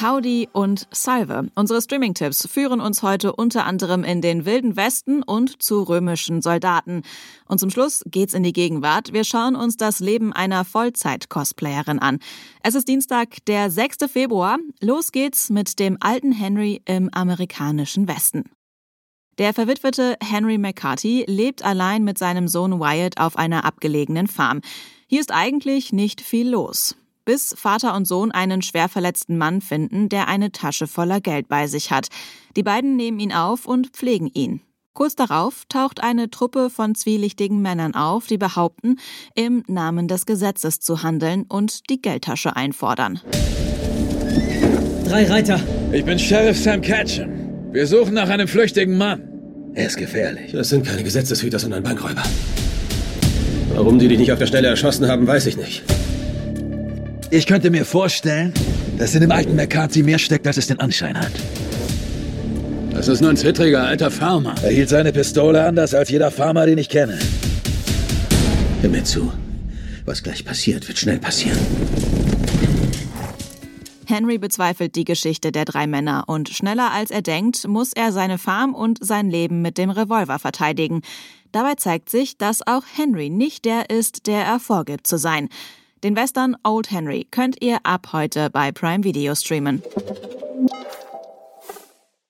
Howdy und Salve. Unsere Streaming-Tipps führen uns heute unter anderem in den Wilden Westen und zu römischen Soldaten. Und zum Schluss geht's in die Gegenwart. Wir schauen uns das Leben einer Vollzeit-Cosplayerin an. Es ist Dienstag, der 6. Februar. Los geht's mit dem alten Henry im amerikanischen Westen. Der verwitwete Henry McCarthy lebt allein mit seinem Sohn Wyatt auf einer abgelegenen Farm. Hier ist eigentlich nicht viel los bis Vater und Sohn einen schwer verletzten Mann finden, der eine Tasche voller Geld bei sich hat. Die beiden nehmen ihn auf und pflegen ihn. Kurz darauf taucht eine Truppe von zwielichtigen Männern auf, die behaupten, im Namen des Gesetzes zu handeln und die Geldtasche einfordern. Drei Reiter. Ich bin Sheriff Sam Ketchum. Wir suchen nach einem flüchtigen Mann. Er ist gefährlich. Das sind keine Gesetzeshüter, sondern Bankräuber. Warum die dich nicht auf der Stelle erschossen haben, weiß ich nicht. Ich könnte mir vorstellen, dass in dem alten McCarthy mehr steckt, als es den Anschein hat. Das ist nur ein zittriger alter Farmer. Er hielt seine Pistole anders als jeder Farmer, den ich kenne. Hör mir zu. Was gleich passiert, wird schnell passieren. Henry bezweifelt die Geschichte der drei Männer und schneller als er denkt, muss er seine Farm und sein Leben mit dem Revolver verteidigen. Dabei zeigt sich, dass auch Henry nicht der ist, der er vorgibt zu sein. Den Western Old Henry könnt ihr ab heute bei Prime Video streamen.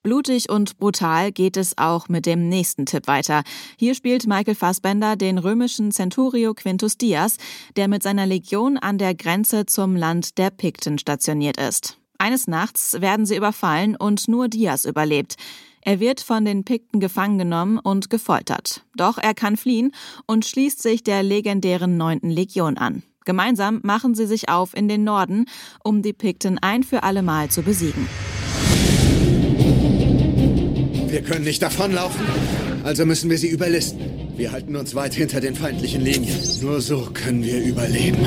Blutig und brutal geht es auch mit dem nächsten Tipp weiter. Hier spielt Michael Fassbender den römischen Centurio Quintus Dias, der mit seiner Legion an der Grenze zum Land der Pikten stationiert ist. Eines Nachts werden sie überfallen und nur Dias überlebt. Er wird von den Pikten gefangen genommen und gefoltert. Doch er kann fliehen und schließt sich der legendären neunten Legion an. Gemeinsam machen sie sich auf in den Norden, um die Pikten ein für alle Mal zu besiegen. Wir können nicht davonlaufen, also müssen wir sie überlisten. Wir halten uns weit hinter den feindlichen Linien. Nur so können wir überleben.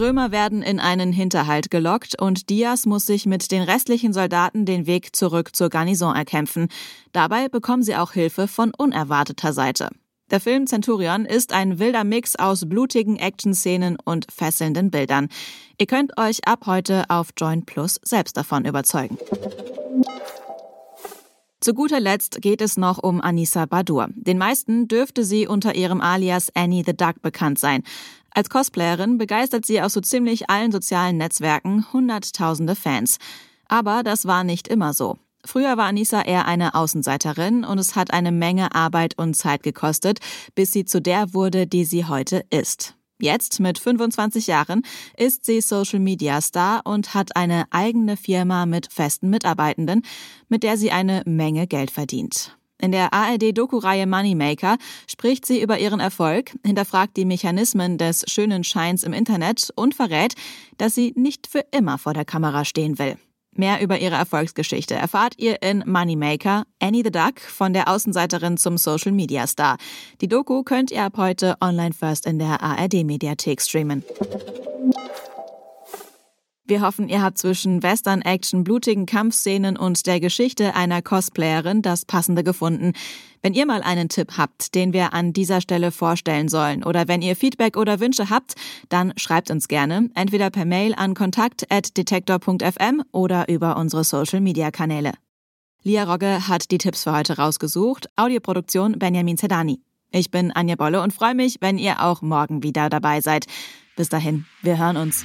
Römer werden in einen Hinterhalt gelockt und Diaz muss sich mit den restlichen Soldaten den Weg zurück zur Garnison erkämpfen. Dabei bekommen sie auch Hilfe von unerwarteter Seite. Der Film Centurion ist ein wilder Mix aus blutigen Action-Szenen und fesselnden Bildern. Ihr könnt euch ab heute auf Join Plus selbst davon überzeugen. Zu guter Letzt geht es noch um Anissa Badur. Den meisten dürfte sie unter ihrem Alias Annie the Duck bekannt sein. Als Cosplayerin begeistert sie aus so ziemlich allen sozialen Netzwerken Hunderttausende Fans. Aber das war nicht immer so. Früher war Anissa eher eine Außenseiterin und es hat eine Menge Arbeit und Zeit gekostet, bis sie zu der wurde, die sie heute ist. Jetzt, mit 25 Jahren, ist sie Social Media Star und hat eine eigene Firma mit festen Mitarbeitenden, mit der sie eine Menge Geld verdient. In der ARD-Doku-Reihe Moneymaker spricht sie über ihren Erfolg, hinterfragt die Mechanismen des schönen Scheins im Internet und verrät, dass sie nicht für immer vor der Kamera stehen will. Mehr über ihre Erfolgsgeschichte erfahrt ihr in Moneymaker, Annie the Duck von der Außenseiterin zum Social Media Star. Die Doku könnt ihr ab heute online first in der ARD Mediathek streamen. Wir hoffen, ihr habt zwischen Western-Action, blutigen Kampfszenen und der Geschichte einer Cosplayerin das Passende gefunden. Wenn ihr mal einen Tipp habt, den wir an dieser Stelle vorstellen sollen, oder wenn ihr Feedback oder Wünsche habt, dann schreibt uns gerne, entweder per Mail an kontakt.detektor.fm oder über unsere Social-Media-Kanäle. Lia Rogge hat die Tipps für heute rausgesucht, Audioproduktion Benjamin Zedani. Ich bin Anja Bolle und freue mich, wenn ihr auch morgen wieder dabei seid. Bis dahin, wir hören uns.